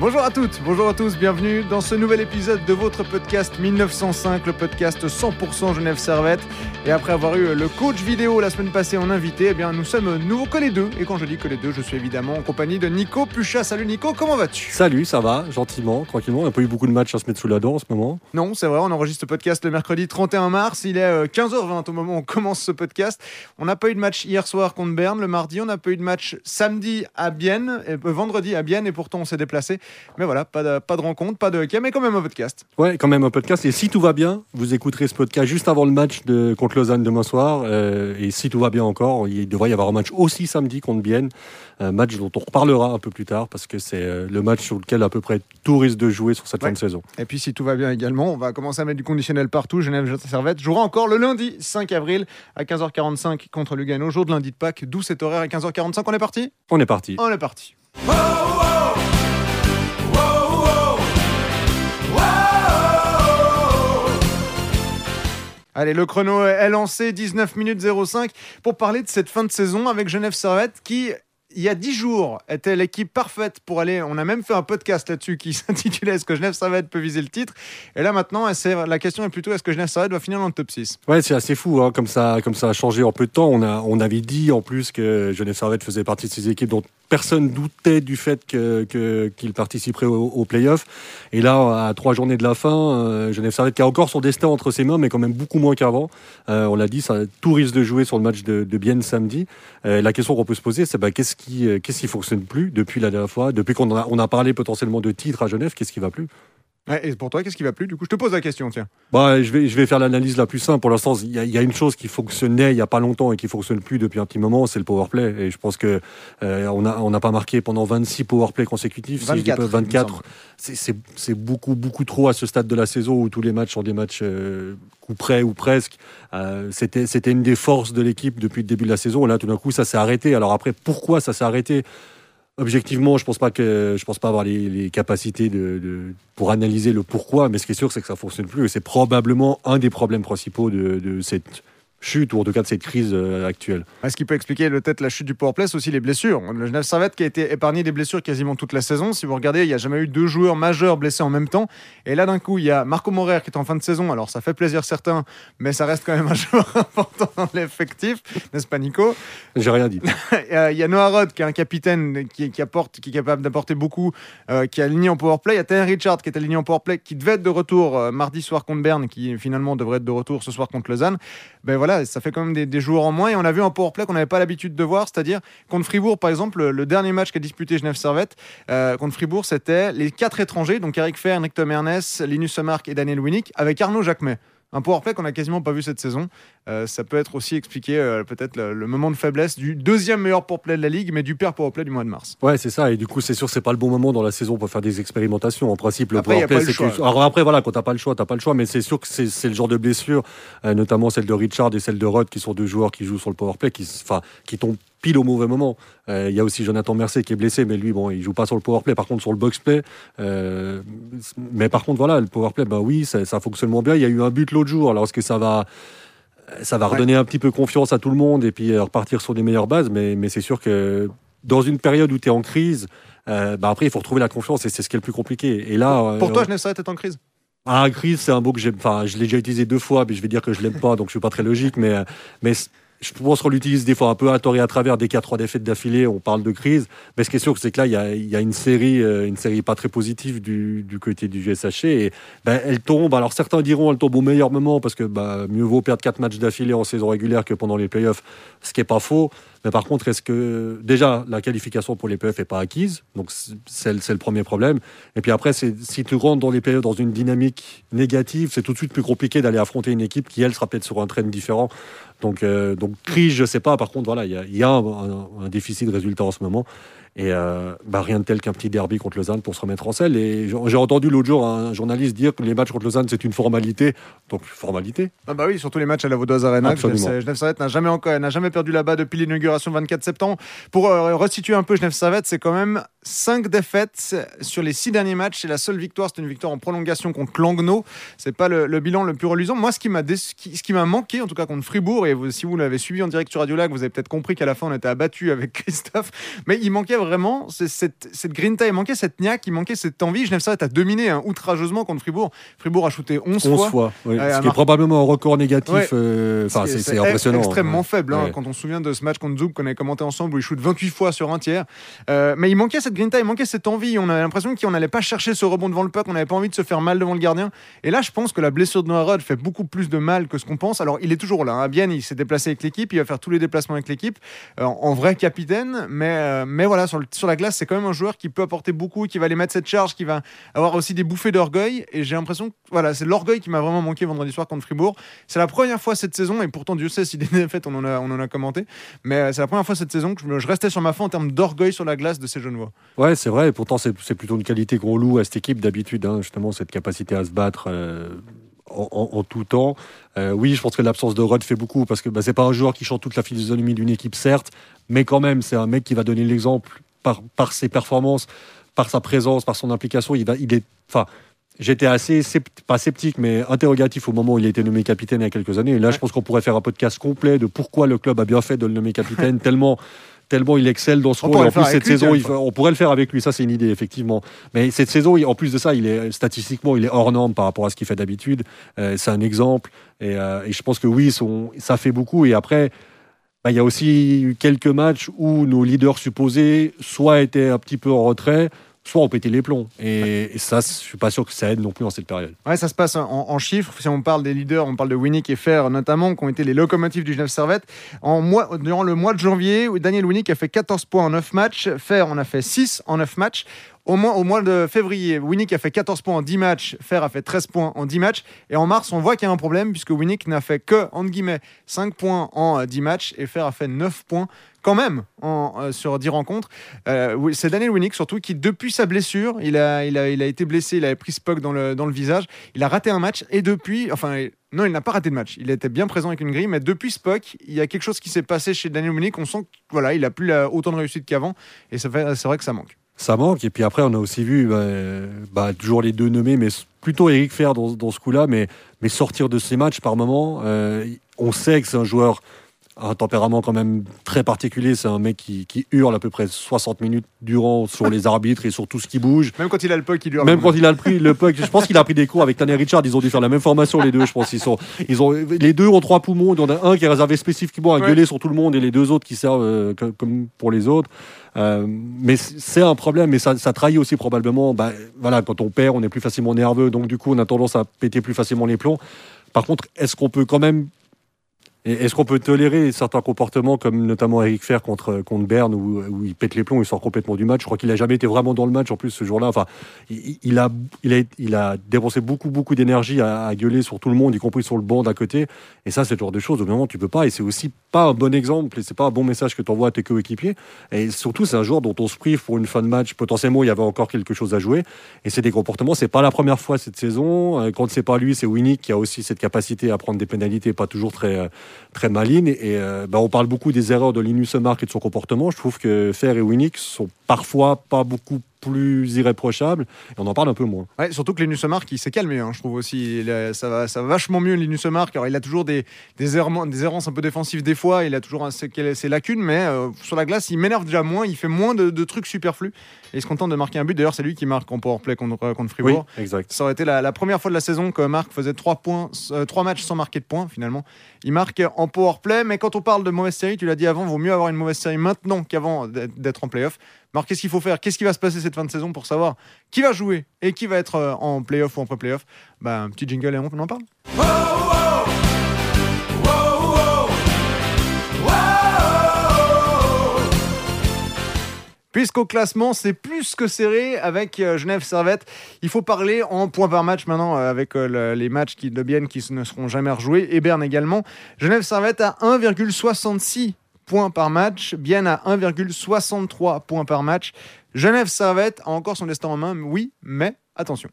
Bonjour à toutes, bonjour à tous, bienvenue dans ce nouvel épisode de votre podcast 1905, le podcast 100% Genève Servette. Et après avoir eu le coach vidéo la semaine passée en invité, eh bien nous sommes nouveau que les deux. Et quand je dis que les deux, je suis évidemment en compagnie de Nico Pucha. Salut Nico, comment vas-tu? Salut, ça va, gentiment, tranquillement. On n'a pas eu beaucoup de matchs à se mettre sous la dent en ce moment. Non, c'est vrai, on enregistre le podcast le mercredi 31 mars. Il est 15h20 au moment où on commence ce podcast. On n'a pas eu de match hier soir contre Berne, le mardi. On n'a pas eu de match samedi à Bienne, et, euh, vendredi à Bienne, et pourtant on s'est déplacé. Mais voilà, pas de, pas de rencontre, pas de hockey, mais quand même un podcast. Ouais, quand même un podcast. Et si tout va bien, vous écouterez ce podcast juste avant le match de, contre Lausanne demain soir. Euh, et si tout va bien encore, il devrait y avoir un match aussi samedi contre Bienne. Un match dont on reparlera un peu plus tard parce que c'est euh, le match sur lequel à peu près tout risque de jouer sur cette Ouais. fin de saison. Et puis si tout va bien également, on va commencer à mettre du conditionnel partout. Genève Servette jouera encore le lundi 5 avril à 15h45 contre Lugano, jour de lundi de Pâques, d'où cet horaire à 15h45. On est parti? On est parti. On est parti. Allez, le chrono est lancé, 19 minutes 05, pour parler de cette fin de saison avec Genève Servette qui, il y a 10 jours, était l'équipe parfaite pour aller. On a même fait un podcast là-dessus qui s'intitulait Est-ce que Genève Servette peut viser le titre? Et là maintenant, la question est plutôt est-ce que Genève Servette va finir dans le top 6 Ouais, c'est assez fou, hein, comme, ça, comme ça a changé en peu de temps. On, a, on avait dit en plus que Genève Servette faisait partie de ces équipes dont personne doutait du fait que- qu'il participerait au, au. Et là, à trois journées de la fin, euh, Genève Servette qui a encore son destin entre ses mains, mais quand même beaucoup moins qu'avant. Euh, on l'a dit, ça, tout risque de jouer sur le match de, de samedi. Euh, la question qu'on peut se poser, c'est bah, qu'est-ce qui, euh, qu'est-ce qui fonctionne plus depuis la dernière fois, depuis qu'on a, a parlé potentiellement de titre à Genève, qu'est-ce qui va plus? Ouais, Et pour toi, qu'est-ce qui va plus Du coup, je te pose la question, tiens. Bah, je vais, je vais faire l'analyse la plus simple. Pour l'instant, il y, a- y a une chose qui fonctionnait il n'y a pas longtemps et qui fonctionne plus depuis un petit moment, c'est le power play. Et je pense que euh, on n'a on n'a pas marqué pendant 26 power play consécutifs. si je dis 24, pas il me 24. semble. C'est- beaucoup, beaucoup trop à ce stade de la saison où tous les matchs sont des matchs euh, coup près ou presque. Euh, C'était c'était une des forces de l'équipe depuis le début de la saison. Et là, tout d'un coup, ça s'est arrêté. Alors après, pourquoi ça s'est arrêté? Objectivement, je pense pas pense pas avoir les, capacités de, pour analyser le pourquoi, mais ce qui est sûr, c'est que ça fonctionne plus. Et c'est probablement un des problèmes principaux de cette chute ou en tout cas de cette crise euh, actuelle. Ce qui peut expliquer peut-être la chute du powerplay, c'est aussi les blessures. Le Genève Servette qui a été épargné des blessures quasiment toute la saison. Si vous regardez, il n'y a jamais eu deux joueurs majeurs blessés en même temps. Et là, d'un coup, il y a Marco Morer qui est en fin de saison. Alors, ça fait plaisir certains, mais ça reste quand même un joueur important dans l'effectif, n'est-ce pas, Nico? J'ai rien dit. Euh, Il y a Noah Rod qui est un capitaine qui, qui apporte, qui est capable d'apporter beaucoup, euh, qui est aligné en powerplay. Il y a Taylor Richard qui est aligné en powerplay, qui devait être de retour euh, mardi soir contre Berne, qui finalement devrait être de retour ce soir contre Lausanne. Ben voilà, ça fait quand même des, joueurs en moins. Et on a vu un powerplay qu'on n'avait pas l'habitude de voir, c'est-à-dire contre Fribourg, par exemple, le, dernier match qu'a disputé Genève Servette euh, contre Fribourg, c'était les quatre étrangers, donc Eric Fer, Nick Tom Linus Semark et Daniel Winnick, avec Arnaud Jacquemet. Un powerplay qu'on a quasiment pas vu cette saison. Euh, ça peut être aussi expliqué euh, peut-être le, le moment de faiblesse du deuxième meilleur powerplay de la ligue, mais du pire powerplay du mois de mars. Ouais, c'est ça. Et du coup, c'est sûr, c'est pas le bon moment dans la saison pour faire des expérimentations. En principe, le Après, y a power pas play, le c'est une- Alors après, voilà, quand t'as pas le choix, t'as pas le choix. Mais c'est sûr que c'est le genre de blessure, euh, notamment celle de Richard et celle de Rod, qui sont deux joueurs qui jouent sur le power play, qui, enfin, qui tombent pile au mauvais moment. Euh, Il y a aussi Jonathan Mercier qui est blessé, mais lui, bon, il joue pas sur le power play. Par contre, sur le box play, euh, mais par contre, voilà, le power play, bah oui, ça, ça fonctionne moins bien. Il y a eu un but l'autre jour. Alors est-ce que ça va ça va Ouais. redonner un petit peu confiance à tout le monde et puis euh, repartir sur des meilleures bases? Mais, mais c'est sûr que dans une période où tu es en crise, euh, bah après, il faut retrouver la confiance et c'est ce qui est le plus compliqué. Et là, Pour euh, toi, Genève Servette est en crise? Ah, crise, c'est un mot que j'aime. Enfin, je l'ai déjà utilisé deux fois, mais je vais dire que je l'aime pas, donc je suis pas très logique. Mais, mais je pense qu'on l'utilise des fois un peu à tort et à travers. Dès qu'il y a trois défaites d'affilée, on parle de crise. Mais ce qui est sûr, c'est que là, il y a, y a une série, euh, une série pas très positive du, du côté du GSHC. Et ben, elle tombe. Alors certains diront, elle tombe au meilleur moment parce que bah, mieux vaut perdre quatre matchs d'affilée en saison régulière que pendant les playoffs, ce qui est pas faux. Mais par contre, est-ce que déjà la qualification pour les playoffs n'est pas acquise? Donc c'est le premier problème. Et puis après, si tu rentres dans les playoffs dans une dynamique négative, c'est tout de suite plus compliqué d'aller affronter une équipe qui, elle, sera peut-être sur un train différent. Donc, euh, donc crise, je sais pas. Par contre, voilà, il y a, il y a un, un- un déficit de résultats en ce moment. Et euh, bah, rien de tel qu'un petit derby contre Lausanne pour se remettre en selle. Et j'ai entendu l'autre jour un journaliste dire que les matchs contre Lausanne, c'est une formalité. Donc, formalité. Ah bah oui, surtout les matchs à la Vaudoise Arena. Genève, Genève Servette n'a jamais encore, n'a jamais perdu là-bas depuis l'inauguration le 24 septembre. Pour euh, restituer un peu Genève Servette, c'est quand même 5 défaites sur les 6 derniers matchs. C'est la seule victoire, c'est une victoire en prolongation contre Langnau. C'est pas le, le bilan le plus reluisant. Moi, ce qui m'a qui- ce qui m'a manqué, en tout cas contre Fribourg, et vous- si vous l'avez suivi en direct sur Radio Lac, vous avez peut-être compris qu'à la fin on était abattu avec Christophe. Mais il manquait vraiment cette, cette grinta, il manquait cette niaque, il manquait cette envie. Genève Servette a dominé hein, outrageusement contre Fribourg. Fribourg a shooté 11, 11 fois. ce qui est probablement un record négatif. Euh, enfin, c'est impressionnant. extrêmement faible. Hein, quand on se souvient de ce match contre Zouk qu'on avait commenté ensemble où il shoot 28 fois sur un tiers. Euh, mais il manquait cette grinta, il manquait cette envie. On avait l'impression qu'on n'allait pas chercher ce rebond devant le puck, on n'avait pas envie de se faire mal devant le gardien. Et là, je pense que la blessure de Noah fait beaucoup plus de mal que ce qu'on pense. Alors, il est toujours là. Hein. Bien, il s'est déplacé avec l'équipe, il va faire tous les déplacements avec l'équipe euh, en vrai capitaine. Mais, mais voilà, sur, la glace, c'est quand même un joueur qui peut apporter beaucoup, qui va aller mettre cette charge, qui va avoir aussi des bouffées d'orgueil. Et j'ai l'impression que voilà, c'est l'orgueil qui m'a vraiment manqué vendredi soir contre Fribourg. C'est la première fois cette saison, et pourtant Dieu sait si des défaites on en a, on en a commenté, mais euh, c'est la première fois cette saison que je, restais sur ma fin en termes d'orgueil sur la glace de ces jeunes voix. Ouais, c'est vrai, et pourtant c'est plutôt une qualité qu'on loue à cette équipe d'habitude, hein, justement cette capacité à se battre. Euh, en, tout temps. Euh, oui, je pense que l'absence de Rod fait beaucoup parce que bah, c'est pas un joueur qui chante toute la physionomie d'une équipe, certes, mais quand même, c'est un mec qui va donner l'exemple par, par ses performances, par sa présence, par son implication. Il, va, il est, enfin, j'étais assez, pas sceptique, mais interrogatif au moment où il a été nommé capitaine il y a quelques années. Et là, je pense qu'on pourrait faire un podcast complet de pourquoi le club a bien fait de le nommer capitaine, tellement tellement il excelle dans ce rôle. En plus, cette saison, on pourrait le faire avec lui. Ça, c'est une idée, effectivement. Mais cette saison, en plus de ça, il est statistiquement, il est hors norme par rapport à ce qu'il fait d'habitude. Euh, c'est un exemple. Euh, et, je pense que oui, son, ça fait beaucoup. Et après, bah, il y a aussi eu quelques matchs où nos leaders supposés soit étaient un petit peu en retrait, soit on pétait les plombs. Et, ça, je suis pas sûr que ça aide non plus dans cette période. Ouais, ça se passe en, chiffres. Si on parle des leaders, on parle de Winnick et Fer notamment, qui ont été les locomotives du Genève Servette. En mois, durant le mois de janvier, Daniel Winnick a fait 14 points en 9 matchs. Fer en a fait 6 en 9 matchs. Au, mois, au mois de février, Winnick a fait 14 points en 10 matchs, Fer a fait 13 points en 10 matchs. Et en mars, on voit qu'il y a un problème puisque Winnick n'a fait que, entre guillemets, 5 points en 10 matchs et Fer a fait 9 points quand même en, euh, sur 10 rencontres. Euh, c'est Daniel Winnick surtout qui, depuis sa blessure, il a, il a, il a été blessé, il avait pris Spock dans le, dans le visage, il a raté un match et depuis, enfin, non, il n'a pas raté de match. Il était bien présent avec une grille, mais depuis Spock, il y a quelque chose qui s'est passé chez Daniel Winnick. On sent qu'il voilà, il plus autant de réussite qu'avant et c'est vrai que ça manque. Ça manque. Et puis après, on a aussi vu bah, bah, toujours les deux nommés, mais plutôt Eric Fer dans, ce coup-là, mais, mais sortir de ces matchs par moment. Euh, on sait que c'est un joueur un tempérament quand même très particulier. C'est un mec qui, qui, hurle à peu près 60 minutes durant sur les arbitres et sur tout ce qui bouge. Même quand il a le puck, il hurle. Même quand il a le, prix, le puck. Je pense qu'il a pris des cours avec Tanner Richard. Ils ont dû faire la même formation, les deux. Je pense ils sont, ils ont, les deux ont trois poumons. Il y en a un qui est réservé spécifiquement à gueuler sur tout le monde et les deux autres qui servent euh, comme pour les autres. Euh, mais c'est un problème, mais ça, ça trahit aussi probablement. Bah, voilà, quand on perd, on est plus facilement nerveux, donc du coup, on a tendance à péter plus facilement les plombs. Par contre, est-ce qu'on peut quand même est-ce qu'on peut tolérer certains comportements comme notamment Eric Fer contre, contre Berne où, où, il pète les plombs, il sort complètement du match? Je crois qu'il n'a jamais été vraiment dans le match en plus ce jour-là. Enfin, il, a, il, a, il a dépensé beaucoup, beaucoup d'énergie à, gueuler sur tout le monde, y compris sur le banc d'à côté. Et ça, c'est le genre de choses, au moment, tu peux pas. Et c'est aussi pas un bon exemple et c'est pas un bon message que tu envoies à tes coéquipiers. Et surtout, c'est un joueur dont on se prive pour une fin de match. Potentiellement, il y avait encore quelque chose à jouer. Et c'est des comportements, c'est pas la première fois cette saison. Euh, quand c'est pas lui, c'est Winnie qui a aussi cette capacité à prendre des pénalités, pas toujours très euh, très maligne. Et euh, bah, on parle beaucoup des erreurs de Linus Mark et de son comportement. Je trouve que Fer et Winnick sont parfois pas beaucoup plus irréprochable. Et on en parle un peu moins. Ouais, surtout que Linus Mark, il s'est calmé, hein, je trouve aussi. ça, va, ça va vachement mieux, Linus Mark. Alors, il a toujours des, des, errements, des errances un peu défensives des fois. Il a toujours ses, lacunes, mais euh, sur la glace, il m'énerve déjà moins. Il fait moins de, trucs superflus. Et il se contente de marquer un but. D'ailleurs, c'est lui qui marque en powerplay contre, euh, contre Fribourg. Oui, exact. Ça aurait été la, première fois de la saison que Marc faisait trois, points, euh, trois matchs sans marquer de points, finalement. Il marque en powerplay, mais quand on parle de mauvaise série, tu l'as dit avant, vaut mieux avoir une mauvaise série maintenant qu'avant d'être en playoff. Alors qu'est-ce qu'il faut faire? Qu'est-ce qui va se passer cette fin de saison pour savoir qui va jouer et qui va être euh, en playoff ou en pré-playoff? Bah, Un petit jingle et on en parle. Puisqu'au classement, c'est plus que serré avec euh, Genève Servette. Il faut parler en points par match maintenant euh, avec les matchs qui, de Bienne qui ne seront jamais rejoués et Berne également. Genève Servette à 1,66 points par match. Bien à 1,63 points par match. Genève Servette a encore son destin en main, oui, mais attention.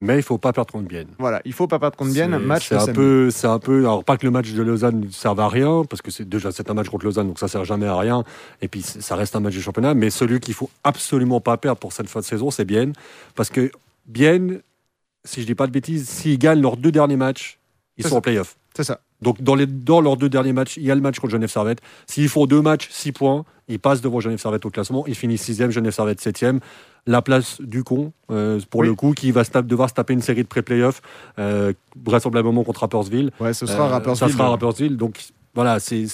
Mais il faut pas perdre contre Bienne. Voilà, il faut pas perdre contre Bienne. Match c'est un peu, c'est un peu. Alors pas que le match de Lausanne ne serve à rien, parce que c'est déjà c'est un match contre Lausanne, donc ça sert jamais à rien. Et puis ça reste un match de championnat. Mais celui qu'il faut absolument pas perdre pour cette fin de saison, c'est Bienne, parce que Bienne, si je dis pas de bêtises, s'ils gagnent leurs deux derniers matchs, ils sont en playoff. C'est ça. Donc, dans, les, dans leurs deux derniers matchs, il y a le match contre Genève Servette. S'ils font deux matchs, six points, ils passent devant Genève Servette au classement. Ils finissent sixième, Genève Servette septième. La place du con, euh, pour Oui. le coup, qui va se tape- devoir se taper une série de pré-playoffs, euh, vraisemblablement contre Rappersville. Ouais, ce sera Euh, Rappersville. Ça sera Rappersville. Donc voilà, c'est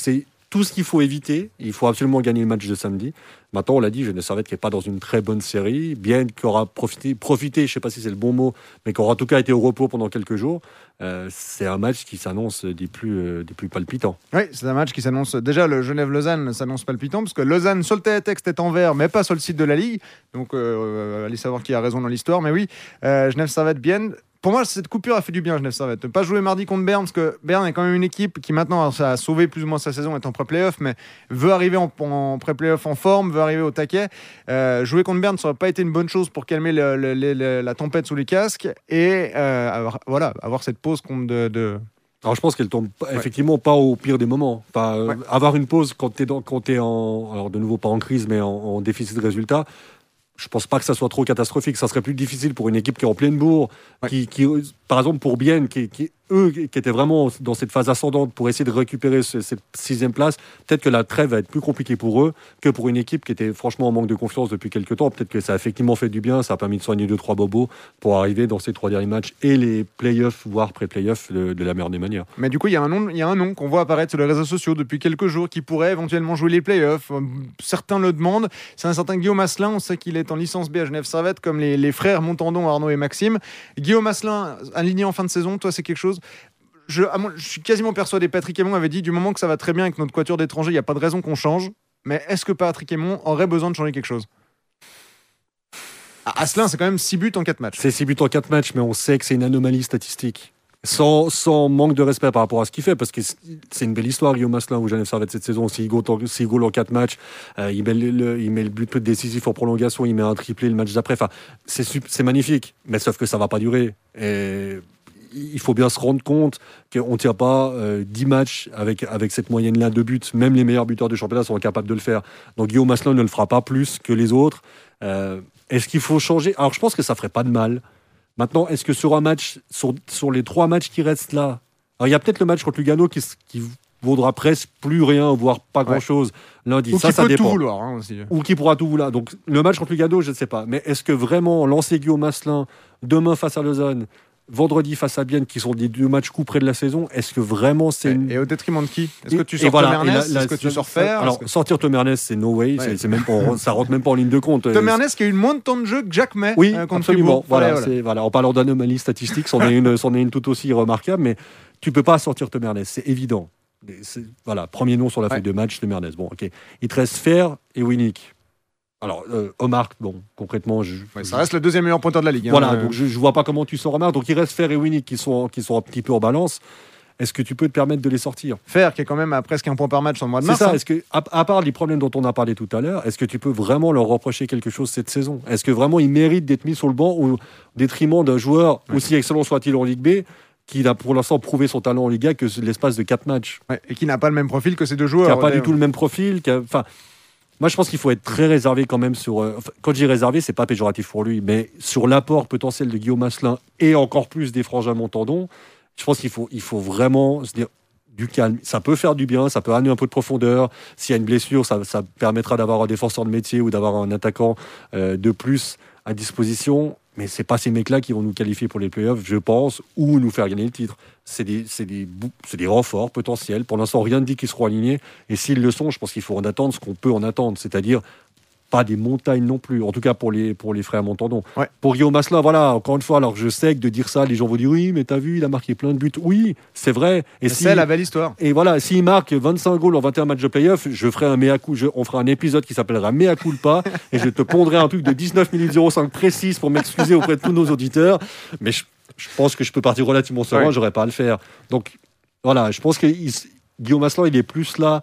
tout ce qu'il faut éviter. Il faut absolument gagner le match de samedi. Maintenant, on l'a dit, Genève Servette qui n'est pas dans une très bonne série, bien qui aura profité, profité, je ne sais pas si c'est le bon mot, mais qui aura en tout cas été au repos pendant quelques jours. Euh, c'est un match qui s'annonce des plus, euh, des plus palpitants. Oui, c'est un match qui s'annonce. Déjà, le Genève-Lausanne s'annonce palpitant, parce que Lausanne, sur le télétexte, est en vert, mais pas sur le site de la Ligue. Donc, euh, allez savoir qui a raison dans l'histoire. Mais oui, Genève-Servette, bien. Pour moi, cette coupure a fait du bien, Genève-Servette. Ne pas jouer mardi contre Berne, parce que Berne est quand même une équipe qui maintenant a sauvé plus ou moins sa saison, est en pré-playoff, mais veut arriver en, en pré-playoff en forme, veut arriver au taquet. Jouer contre Berne, ça n'aurait pas été une bonne chose pour calmer la tempête sous les casques et voilà, avoir cette pause de- de, Alors je pense qu'elle tombe effectivement pas au pire des moments. Enfin, euh. Avoir une pause quand tu es, quand t'es en, alors de nouveau pas en crise, mais en, en déficit de résultats, je pense pas que ça soit trop catastrophique. Ça serait plus difficile pour une équipe qui est en pleine bourre, Ouais. qui, qui, par exemple pour Bienne, qui, qui, eux qui étaient vraiment dans cette phase ascendante pour essayer de récupérer ce- cette sixième place, peut-être que la trêve va être plus compliquée pour eux que pour une équipe qui était franchement en manque de confiance depuis quelques temps. Peut-être que ça a effectivement fait du bien, ça a permis de soigner deux trois bobos pour arriver dans ces trois derniers matchs et les playoffs, voire pré-playoffs de, de la meilleure des manières. Mais du coup, il y a un nom, nom qu'on voit apparaître sur les réseaux sociaux depuis quelques jours qui pourrait éventuellement jouer les playoffs. Euh, Certains le demandent. C'est un certain Guillaume Asselin. On sait qu'il est en licence B à Genève Servette, comme les, les frères Montandon, Arnaud et Maxime. Guillaume Asselin, aligné en fin de saison, toi, c'est quelque chose. Je, suis quasiment persuadé, Patrick Aymon avait dit du moment que ça va très bien avec notre quatuor d'étrangers, il n'y a pas de raison qu'on change. Mais est-ce que Patrick Aymon aurait besoin de changer quelque chose? Asselin, c'est quand même 6 buts en 4 matchs. C'est 6 buts en 4 matchs, mais on sait que c'est une anomalie statistique. Sans, manque de respect par rapport à ce qu'il fait, parce que c'est une belle histoire, Guillaume Asselin, ou Genève Servette cette saison. S'il s'il goal en 4 matchs, euh, il, met le, il met le but décisif en prolongation, il met un triplé le match d'après. Enfin, c'est magnifique, mais sauf que ça va pas durer. Et il faut bien se rendre compte qu'on ne tient pas euh, 10 matchs avec, avec cette moyenne-là de buts. Même les meilleurs buteurs du championnat sont incapables de le faire. Donc Guillaume Asselin ne le fera pas plus que les autres. Euh, est-ce qu'il faut changer? Alors je pense que ça ferait pas de mal. Maintenant, est-ce que sur un match, sur, sur les trois matchs qui restent là, alors il y a peut-être le match contre Lugano qui, qui vaudra presque plus rien, voire pas grand-chose lundi. Ou ça, qui ça peut dépend tout vouloir hein, aussi. ou qui pourra tout vouloir. Donc le match contre Lugano, je ne sais pas. Mais est-ce que vraiment lancer Guillaume Asselin demain face à Lausanne, vendredi face à Bienne, qui sont des deux matchs coups près de la saison, est-ce que vraiment c'est une... Et au détriment de qui Est-ce que tu sors voilà, Est-ce que tu sors Fer Alors que- sortir Tom Ernest, c'est no way, Ouais. c'est- même pas- ça rentre même pas en ligne de compte. Tom Ernest qui a eu moins de temps de jeu que Jack May oui, euh, contre absolument. Voilà, Voilà, voilà. c'est- voilà. En parlant d'anomalie statistique, c'en est, une, c'en est une tout aussi remarquable, mais tu peux pas sortir Tom Ernest, c'est évident. Voilà, premier nom sur la Ouais. feuille de match, Tom Ernest. Bon, ok. Il te reste Fer et Winnick. Alors, euh, Omar, bon, concrètement, je, Ouais, ça reste le deuxième meilleur pointeur de la ligue. hein. voilà, Euh, donc je, je vois pas comment tu sors Omar. Donc il reste Fer et Winnick qui sont, qui sont un petit peu en balance. Est-ce que tu peux te permettre de les sortir? Fer qui est quand même à presque un point par match en mois de C'est mars. ça. hein. Est-ce que, à, à part les problèmes dont on a parlé tout à l'heure, est-ce que tu peux vraiment leur reprocher quelque chose cette saison? Est-ce que vraiment ils méritent d'être mis sur le banc au détriment d'un joueur Ouais. aussi excellent soit-il en Ligue B, qui a pour l'instant prouvé son talent en Liga que l'espace de 4 matchs, Ouais, et qui n'a pas le même profil que ces deux qui joueurs. n'a pas du tout le même profil, qui a- enfin. Moi, je pense qu'il faut être très réservé quand même sur. euh, quand je dis réservé, c'est pas péjoratif pour lui, mais sur l'apport potentiel de Guillaume Asselin et encore plus des frangins Montandon, je pense qu'il faut, il faut vraiment se dire du calme. Ça peut faire du bien, ça peut amener un peu de profondeur. S'il y a une blessure, ça, ça permettra d'avoir un défenseur de métier ou d'avoir un attaquant euh, de plus à disposition. Mais c'est pas ces mecs-là qui vont nous qualifier pour les playoffs, je pense, ou nous faire gagner le titre. C'est des, des, des renforts potentiels. Pour l'instant, rien ne dit qu'ils seront alignés. Et s'ils le sont, je pense qu'il faut en attendre ce qu'on peut en attendre, c'est-à-dire pas des montagnes non plus, en tout cas pour les, pour les frères Montandon. Ouais. Pour Guillaume Masselin, voilà, encore une fois, alors je sais que de dire ça, les gens vont dire oui, mais t'as vu, il a marqué plein de buts. Oui, c'est vrai. Et si, C'est la belle histoire. et voilà, s'il marque 25 goals en 21 matchs de playoff, je ferai un mea je- on fera un épisode qui s'appellera Mea culpa et je te pondrai un truc de 19 minutes 05 précise pour m'excuser auprès de tous nos auditeurs. Mais je, je pense que je peux partir relativement serein, Ouais. j'aurais pas à le faire. Donc voilà, je pense que il- Guillaume Asselin, il est plus là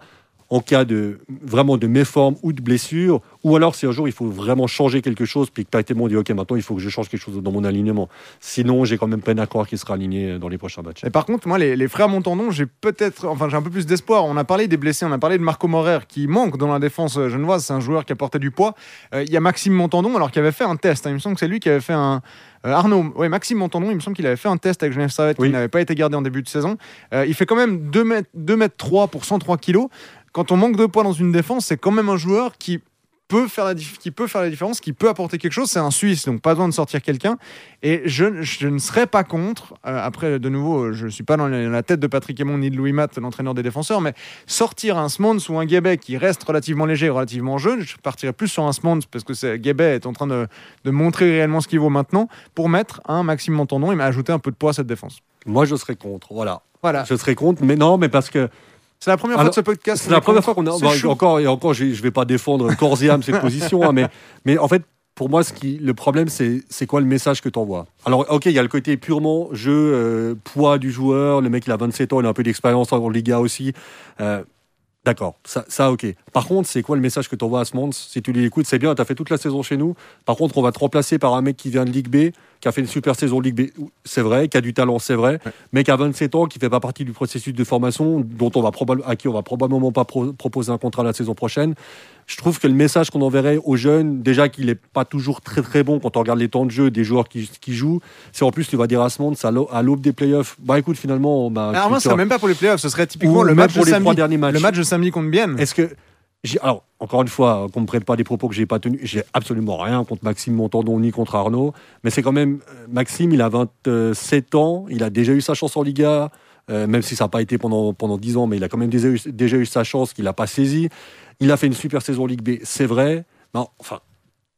en cas de vraiment de méforme ou de blessure, ou alors si un jour il faut vraiment changer quelque chose, puis que tu on dit ok maintenant il faut que je change quelque chose dans mon alignement. Sinon j'ai quand même peine à croire qu'il sera aligné dans les prochains matchs. Et par contre moi les, les frères Montandon j'ai peut-être enfin j'ai un peu plus d'espoir. On a parlé des blessés, on a parlé de Marco Morer qui manque dans la défense genevoise, c'est un joueur qui a porté du poids. Euh, il y a Maxime Montandon alors qu'il avait fait un test. Hein. Il me semble que c'est lui qui avait fait un euh, Arnaud, ouais, Maxime Montandon, il me semble qu'il avait fait un test avec Genève Servette qui n'avait pas été gardé en début de saison. Euh, il fait quand même 2 mètres, 2 mètres 3 pour 103 kilos quand on manque de poids dans une défense, c'est quand même un joueur qui peut faire la, qui peut faire la différence, qui peut apporter quelque chose. C'est un Suisse, donc pas besoin de sortir quelqu'un. Et je, je, ne serais pas contre. Euh, après, de nouveau, je ne suis pas dans la tête de Patrick Aymon ni de Louis Matt, l'entraîneur des défenseurs, mais sortir un Smons ou un Guébet qui reste relativement léger, relativement jeune, je partirais plus sur un Smons parce que Guébet est en train de, de montrer réellement ce qu'il vaut maintenant pour mettre un Maxime Montandon et ajouter un peu de poids à cette défense. Moi, je serais contre. Voilà. Voilà. Je serais contre, mais non, mais parce que c'est la première fois de ce podcast. C'est la première fois qu'on a. Bah, encore et encore, je ne vais pas défendre corps et âme cette position, hein, mais, mais en fait, pour moi, ce qui, le problème, c'est quoi le message que tu envoies Alors, ok, il y a le côté purement jeu, euh, poids du joueur. Le mec, il a 27 ans, il a un peu d'expérience en Liga aussi. Euh, D'accord, ça, ça, ok. Par contre, c'est quoi le message que tu envoies à ce monde Si tu l'écoutes, c'est bien, tu as fait toute la saison chez nous. Par contre, on va te remplacer par un mec qui vient de Ligue B, qui a fait une super saison Ligue B, c'est vrai, qui a du talent, c'est vrai, mais qui a 27 ans, qui fait pas partie du processus de formation, dont on va à qui on va probablement pas proposer un contrat la saison prochaine. Je trouve que le message qu'on enverrait aux jeunes, déjà qu'il n'est pas toujours très très bon quand on regarde les temps de jeu des joueurs qui, qui jouent, c'est en plus tu vas dire à ce monde, à l'aube des playoffs, bah écoute finalement, bah, alors moi, ça même pas pour les playoffs, ce serait typiquement le match, pour les trois derniers matchs. le match de samedi contre Bienne. Est-ce que alors, encore une fois, qu'on ne me prenne pas des propos que j'ai pas tenus. J'ai absolument rien contre Maxime Montandon ni contre Arnaud. Mais c'est quand même. Euh, Maxime, il a 27 ans. Il a déjà eu sa chance en Liga. Euh, même si ça n'a pas été pendant, pendant 10 ans, mais il a quand même déjà eu, déjà eu sa chance qu'il n'a pas saisie. Il a fait une super saison Ligue B, c'est vrai. Non, enfin,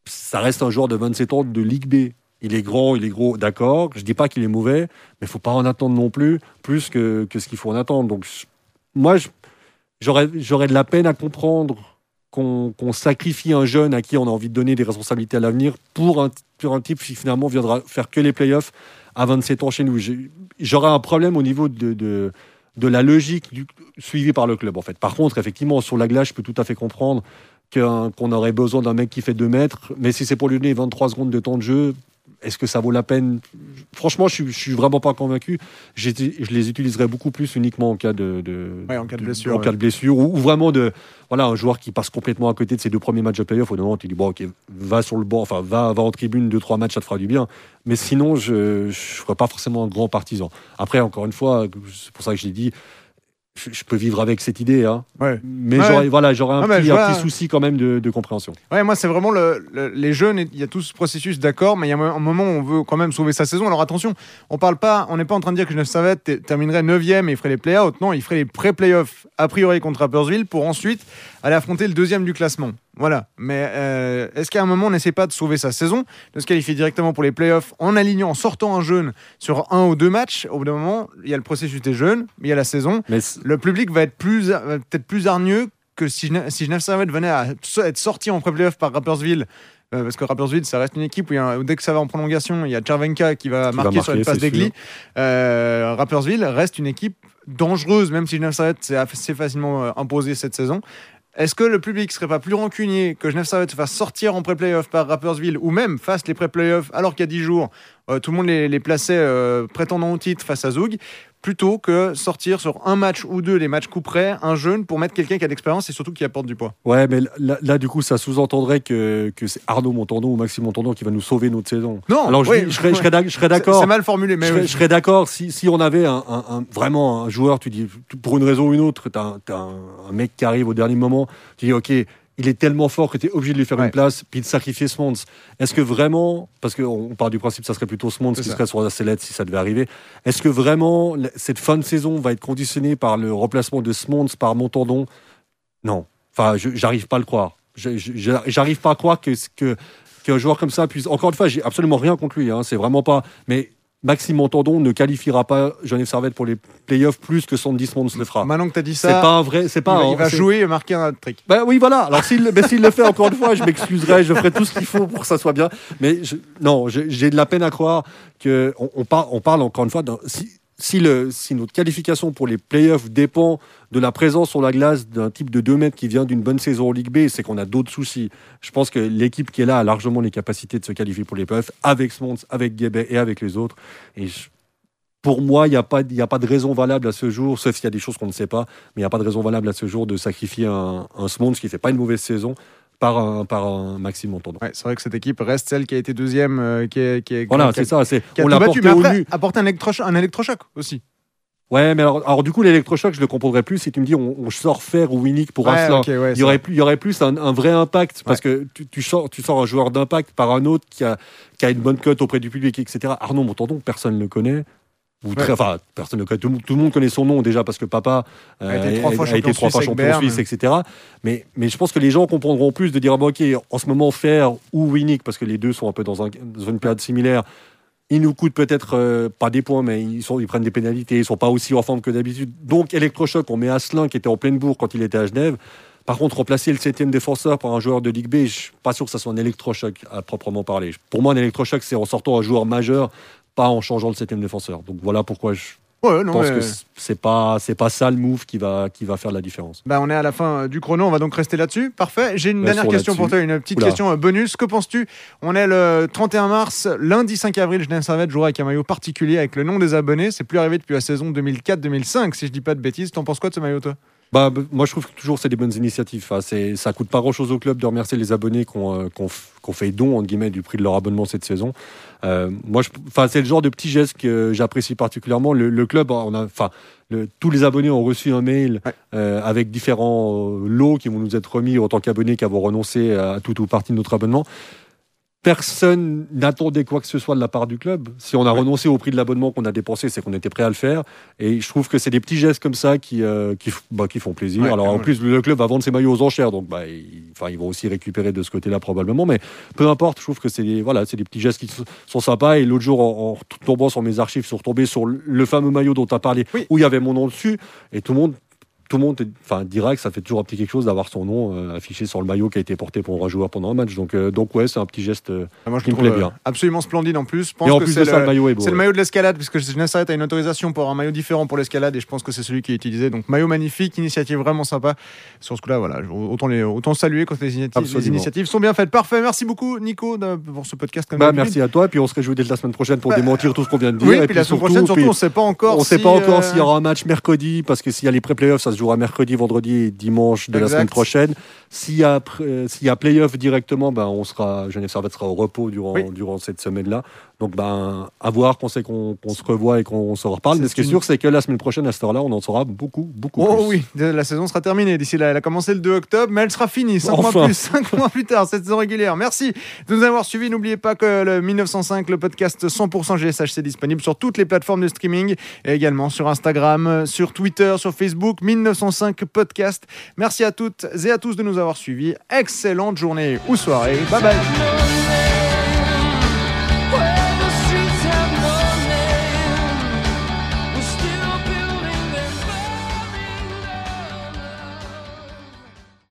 ça reste un joueur de 27 ans de Ligue B. Il est grand, il est gros, d'accord. Je ne dis pas qu'il est mauvais, mais il faut pas en attendre non plus, plus que, que ce qu'il faut en attendre. Donc, moi, j'aurais, de la peine à comprendre qu'on, sacrifie un jeune à qui on a envie de donner des responsabilités à l'avenir pour un, un type qui finalement viendra faire que les playoffs à 27 ans chez nous. j'aurais un problème au niveau de, de, la logique suivie par le club, en fait. Par contre, effectivement, sur la glace, je peux tout à fait comprendre qu'on aurait besoin d'un mec qui fait 2 mètres, mais si c'est pour lui donner 23 secondes de temps de jeu, est-ce que ça vaut la peine? Franchement, je, ne suis vraiment pas convaincu. Je les utiliserais beaucoup plus uniquement en cas de, en cas de blessure, en cas de blessure ou, vraiment de voilà un joueur qui passe complètement à côté de ses deux premiers matchs de playoff. Au moment, tu dis bon, ok, va sur le banc, enfin va, va en tribune deux trois matchs, ça te fera du bien. Mais sinon, je ne serais pas forcément un grand partisan. Après, encore une fois, c'est pour ça que je l'ai dit je peux vivre avec cette idée, hein. mais j'aurais voilà, j'aurais un, petit, souci quand même de, compréhension. Ouais, moi c'est vraiment le, les jeunes, il y a tout ce processus d'accord, mais il y a un moment où on veut quand même sauver sa saison. Alors attention, on parle pas, on n'est pas en train de dire que Genève Servette terminerait 9ème et il ferait les play-outs. Non, il ferait les pré-playoffs a priori contre Rappersville pour ensuite aller affronter le deuxième du classement. Voilà. Mais euh, est-ce qu'à un moment, on n'essaie pas de sauver sa saison, de se qualifier directement pour les playoffs en alignant, en sortant un jeune sur un ou deux matchs? Au bout d'un moment, il y a le processus des jeunes, mais il y a la saison. Mais le public va être plus, peut-être plus hargneux que si, si Genève Servette venait à être sorti en pré-playoff par Rappersville euh, parce que Rappersville, ça reste une équipe où, dès que ça va en prolongation, il y a Czervenka qui va, marquer, sur une passe d'Egli. Euh, Rappersville reste une équipe dangereuse, même si Genève Servette s'est assez facilement imposé cette saison. Est-ce que le public serait pas plus rancunier que Genève Servette se fasse sortir en pré-playoff par Rappersville ou même fasse les pré-playoffs alors qu'il y a 10 jours, euh, tout le monde les, plaçait euh, prétendant au titre face à Zoug plutôt que sortir sur un match ou deux, les matchs coup près, un jeune pour mettre quelqu'un qui a de l'expérience et surtout qui apporte du poids. Ouais, mais là, du coup, ça sous-entendrait que, que c'est Arnaud Montandon ou Maxime Montandon qui va nous sauver notre saison. Non, alors je, serais, d'accord. C'est mal formulé, mais je, serais, d'accord si, si, on avait un, vraiment un joueur, tu dis, pour une raison ou une autre, tu as, un mec qui arrive au dernier moment, tu dis, ok, il est tellement fort que tu es obligé de lui faire une place, puis de sacrifier Smons. Est-ce que vraiment, parce qu'on part du principe que ça serait plutôt Smons qui serait sur la sellette si ça devait arriver, est-ce que vraiment cette fin de saison va être conditionnée par le remplacement de Smons par Montandon? Non. Enfin, j'arrive pas à le croire. J'arrive pas à croire que, que qu'un joueur comme ça puisse. Encore une fois, j'ai absolument rien contre lui. Hein, c'est vraiment pas. Mais Maxime Montandon ne qualifiera pas Genève Servette pour les playoffs plus que Sandy Smons le fera. Maintenant que tu as dit ça, c'est pas un vrai, c'est pas. Il va, jouer et marquer un trick. Ben oui, voilà. Alors s'il, le fait encore une fois, je m'excuserai, je ferai tout ce qu'il faut pour que ça soit bien. Mais non, j'ai de la peine à croire que on, on, on parle encore une fois. Si, si, notre qualification pour les playoffs dépend de la présence sur la glace d'un type de 2 mètres qui vient d'une bonne saison en Ligue B, c'est qu'on a d'autres soucis. Je pense que l'équipe qui est là a largement les capacités de se qualifier pour les playoffs avec Swans, avec Guébet et avec les autres. Et pour moi, il n'y a, pas, de raison valable à ce jour, sauf s'il y a des choses qu'on ne sait pas, mais il n'y a pas de raison valable à ce jour de sacrifier un, un qui ne fait pas une mauvaise saison par un, par un Maxime Montandon. Ouais, c'est vrai que cette équipe reste celle qui a été deuxième, euh, qui, est, qui, voilà, c'est ça. C'est, on l'a porté au nu. apporte un, électrochoc, un électrochoc aussi. Ouais, mais alors, alors, du coup, l'électrochoc, je le comprendrais plus si tu me dis on, sort faire ou Winnick pour un il, y aurait plus, il y aurait plus un, un vrai impact parce que tu, tu, sors, tu sors un joueur d'impact par un autre qui a, qui a une bonne cote auprès du public, etc. Arnaud Montandon, personne ne le connaît. Ou très, enfin, personne ne connaît, tout, le monde connaît son nom déjà parce que papa euh, a été trois fois champion, suisse, etc. Mais, mais je pense que les gens comprendront plus de dire ah, ok, en ce moment, Fer ou Winnick, parce que les deux sont un peu dans, un, dans une période similaire, ils nous coûtent peut-être euh, pas des points, mais ils, sont, ils prennent des pénalités, ils sont pas aussi en forme que d'habitude. Donc, électrochoc, on met Asselin qui était en pleine bourre quand il était à Genève. Par contre, remplacer le septième défenseur par un joueur de Ligue B, je suis pas sûr que ça soit un électrochoc à proprement parler. Pour moi, un électrochoc, c'est en sortant un joueur majeur pas en changeant le septième défenseur. Donc voilà pourquoi je pense que c'est pas c'est pas ça le move qui va qui va faire la différence. Bah on est à la fin euh, du chrono, on va donc rester là-dessus. Parfait. J'ai une dernière question pour toi, une petite question euh, bonus. Que penses-tu? On est le 31 mars, lundi 5 avril. Genève Servette jouera avec un maillot particulier avec le nom des abonnés. C'est plus arrivé depuis la saison 2004-2005, si je dis pas de bêtises. T'en penses quoi de ce maillot, toi? Bah, moi, je trouve que toujours c'est des bonnes initiatives. Enfin, ça coûte pas grand chose au club de remercier les abonnés qui ont, euh, fait don entre guillemets du prix de leur abonnement cette saison. Euh, moi, enfin, c'est le genre de petit geste que j'apprécie particulièrement. Le, club, on a, enfin, tous les abonnés ont reçu un mail euh, avec différents lots qui vont nous être remis en tant qu'abonnés qui avons renoncé à tout ou partie de notre abonnement personne n'attendait quoi que ce soit de la part du club. Si on a renoncé au prix de l'abonnement qu'on a dépensé, c'est qu'on était prêt à le faire. Et je trouve que c'est des petits gestes comme ça qui, euh, qui, bah, qui, font plaisir. Alors en plus, le club va vendre ses maillots aux enchères, donc bah, ils, ils vont aussi récupérer de ce côté-là probablement. Mais peu importe, je trouve que c'est des, voilà, des petits gestes qui sont sympas. Et l'autre jour, en, tombant sur mes archives, sont retombés sur le fameux maillot dont tu as parlé, où il y avait mon nom dessus. Et tout le monde tout le monde enfin, dira que ça fait toujours un petit quelque chose d'avoir son nom euh, affiché sur le maillot qui a été porté pour un joueur pendant un match. Donc, euh, donc ouais, c'est un petit geste euh, ah, moi, je qui me plaît bien. Absolument splendide en plus. Je pense et en plus de ça, le, maillot est beau. C'est le maillot de l'escalade, puisque Genève a une autorisation pour un maillot différent pour l'escalade, et je pense que c'est celui qui est utilisé. Donc maillot magnifique, initiative vraiment sympa. Sur ce coup-là, voilà, autant, les, autant saluer quand les initiatives, sont bien faites. Parfait, merci beaucoup Nico pour ce podcast. Bah, merci à toi, et puis on se réjouit dès la semaine prochaine pour bah, démentir tout ce qu'on vient de dire. Oui, et puis, la semaine prochaine, surtout, on ne sait pas encore. On sait pas encore s'il y aura un match mercredi, parce que s'il y a les pré-playoffs, ça se jouera mercredi, vendredi et dimanche de la semaine prochaine. S'il y a, euh, s'il y a play-off directement, ben, on sera, Genève Servette sera au repos durant, durant cette semaine-là. Donc, ben, à voir qu'on sait qu'on se revoit et qu'on se reparle. Mais ce qui est sûr, c'est que la semaine prochaine, à cette heure-là, on en saura beaucoup, beaucoup oh, oui, la saison sera terminée. D'ici là, elle a commencé le 2 octobre, mais elle sera finie 5 mois plus, 5 mois plus tard, cette saison régulière. Merci de nous avoir suivis. N'oubliez pas que le 1905, le podcast 100% GSHC, est disponible sur toutes les plateformes de streaming et également sur Instagram, sur Twitter, sur Facebook. 1905 podcast. Merci à toutes et à tous de nous avoir suivis. Excellente journée ou soirée. Bye bye.